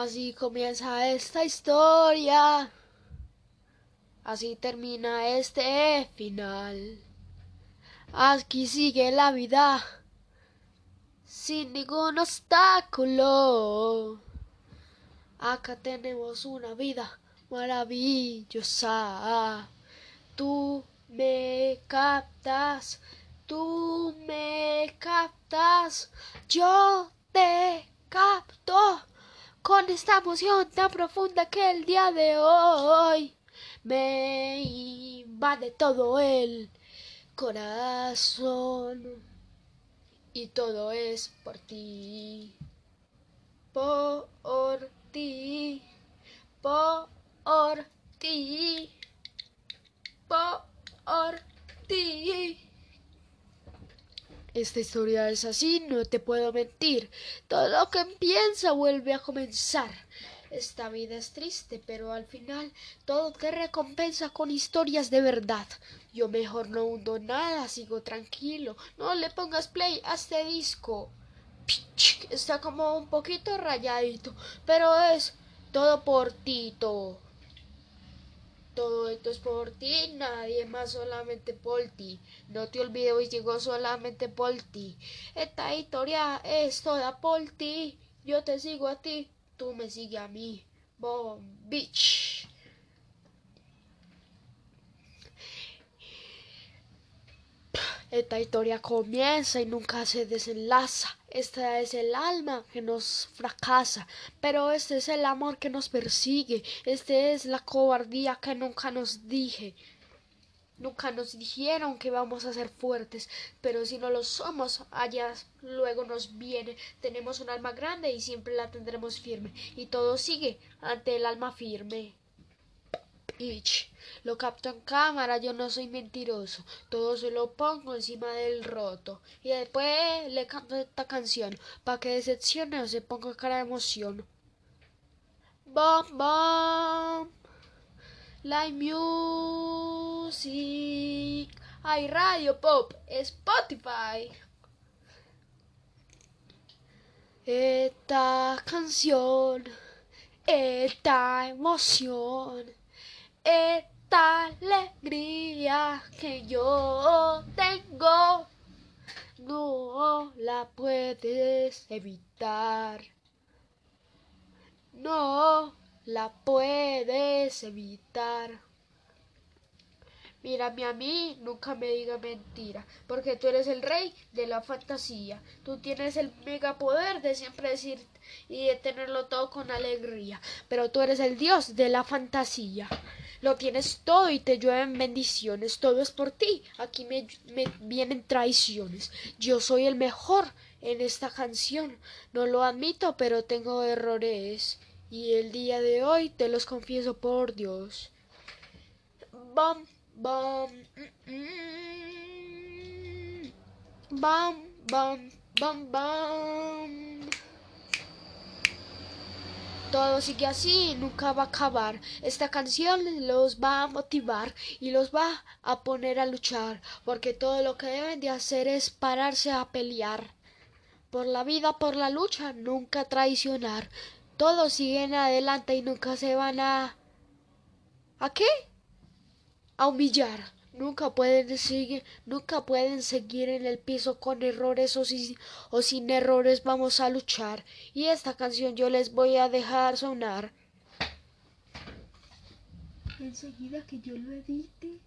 Así comienza esta historia. Así termina este final. Aquí sigue la vida sin ningún obstáculo. Acá tenemos una vida maravillosa. Tú me captas, tú me captas, yo te capto con esta emoción tan profunda que el día de hoy me invade todo el corazón y todo es por ti, por ti, por ti, por ti. Esta historia es así, no te puedo mentir. Todo lo que empieza vuelve a comenzar. Esta vida es triste, pero al final todo te recompensa con historias de verdad. Yo mejor no hundo nada, sigo tranquilo. No le pongas play a este disco. Está como un poquito rayadito, pero es todo por Tito. Todo esto es por ti, nadie más, solamente por ti. No te olvides, y digo solamente por ti. Esta historia es toda por ti. Yo te sigo a ti, tú me sigues a mí. Bon Beach. Esta historia comienza y nunca se desenlaza. Esta es el alma que nos fracasa, pero este es el amor que nos persigue. Este es la cobardía que nunca nos dije. Nunca nos dijeron que vamos a ser fuertes, pero si no lo somos, allá luego nos viene. Tenemos un alma grande y siempre la tendremos firme, y todo sigue ante el alma firme. Ich. Lo capto en cámara, yo no soy mentiroso. Todo se lo pongo encima del roto. Y después le canto esta canción, para que decepcione o se ponga cara de emoción. Bom, bom. Live music. Hay radio pop. Spotify. Esta canción. Esta emoción esta alegría que yo tengo no la puedes evitar. No la puedes evitar. Mírame a mí, nunca me diga mentira, porque tú eres el rey de la fantasía. Tú tienes el megapoder de siempre decir y de tenerlo todo con alegría, pero tú eres el dios de la fantasía. Lo tienes todo y te llueven bendiciones, todo es por ti. Aquí me vienen traiciones. Yo soy el mejor en esta canción. No lo admito, pero tengo errores. Y el día de hoy te los confieso por Dios. Bam bam, bam, bam, bam. Todo sigue así y nunca va a acabar. Esta canción los va a motivar y los va a poner a luchar, porque todo lo que deben de hacer es pararse a pelear. Por la vida, por la lucha, nunca traicionar. Todos siguen adelante y nunca se van a... ¿A qué? A humillar. Nunca pueden seguir, nunca pueden seguir en el piso con errores o, o sin errores vamos a luchar. Y esta canción yo les voy a dejar sonar. Enseguida que yo lo edite,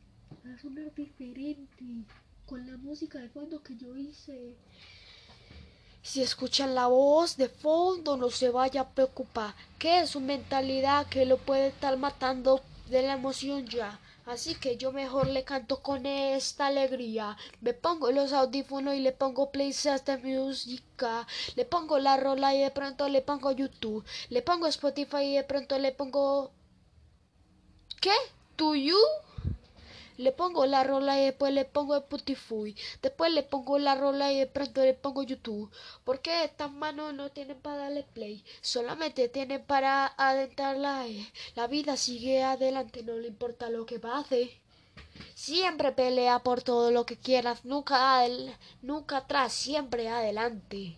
va a sonar diferente. Con la música de fondo que yo hice. Si escuchan la voz de fondo, no se vaya a preocupar, que es su mentalidad que lo puede estar matando de la emoción ya. Así que yo mejor le canto con esta alegría. Me pongo los audífonos y le pongo plays de música. Le pongo la rola y de pronto le pongo YouTube. Le pongo Spotify y de pronto le pongo... ¿Qué? ¿To you? Le pongo la rola y después le pongo Spotify, después le pongo la rola y de pronto le pongo YouTube, porque estas manos no tienen para darle play, solamente tienen para adentrarla. La vida sigue adelante, no le importa lo que pase. Siempre pelea por todo lo que quieras, nunca, nunca atrás, siempre adelante.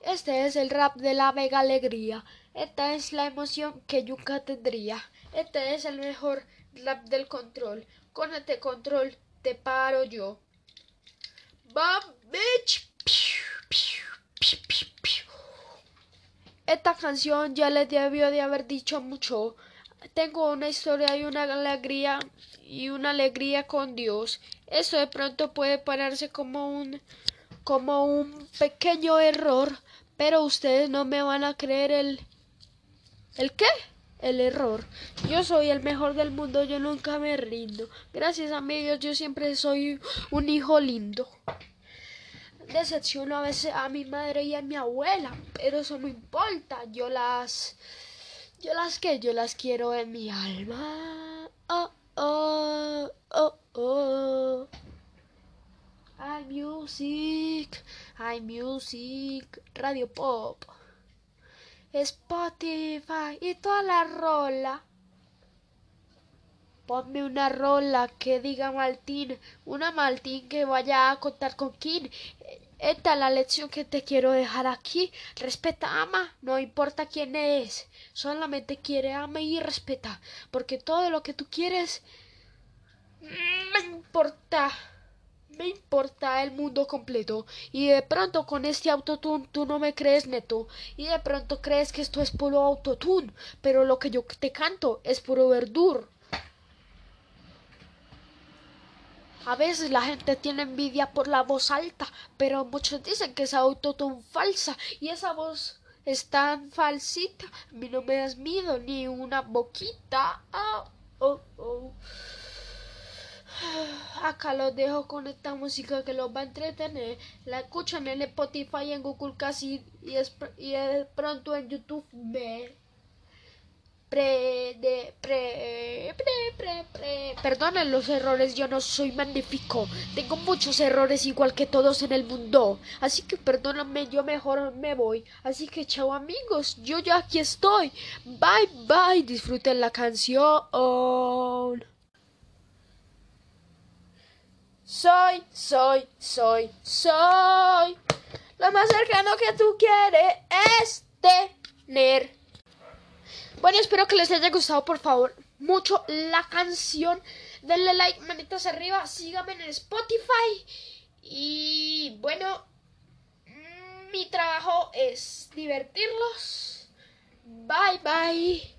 Este es el rap de la Vega Alegría. Esta es la emoción que nunca tendría. Este es el mejor rap del control. Con este control te paro yo. Bam, bitch. Esta canción ya les debió de haber dicho mucho. Tengo una historia y una alegría y una alegría con Dios. Eso de pronto puede pararse como un como un pequeño error, pero ustedes no me van a creer el ¿El qué? El error. Yo soy el mejor del mundo, yo nunca me rindo. Gracias a mi Dios, yo siempre soy un hijo lindo. Decepciono a veces a mi madre y a mi abuela, pero eso no importa. Yo las yo las que yo las quiero en mi alma. Oh, oh, oh, oh. I music, I music, radio pop, Spotify y toda la rola. Ponme una rola que diga Maltín, una Maltín que vaya a contar con King. Esta es la lección que te quiero dejar aquí. Respeta, ama, no importa quién es. Solamente quiere, ama y respeta. Porque todo lo que tú quieres me importa me importa el mundo completo y de pronto con este autotune tú no me crees neto y de pronto crees que esto es puro autotune pero lo que yo te canto es puro verdur A veces la gente tiene envidia por la voz alta, pero muchos dicen que es autotune falsa y esa voz es tan falsita. A mí no me das miedo ni una boquita. Ah, oh, oh. Acá los dejo con esta música que los va a entretener. La escuchan en Spotify, en Google Casi y, es, y es pronto en YouTube. Ve. Pre, de, pre, pre, pre. Perdonen los errores, yo no soy magnífico. Tengo muchos errores igual que todos en el mundo. Así que perdóname, yo mejor me voy. Así que chao amigos, yo ya aquí estoy. Bye bye, disfruten la canción. Soy, soy, soy, soy. Lo más cercano que tú quieres es tener. Bueno, espero que les haya gustado, por favor, mucho la canción. Denle like, manitas arriba, síganme en Spotify. Y bueno, mi trabajo es divertirlos. Bye, bye.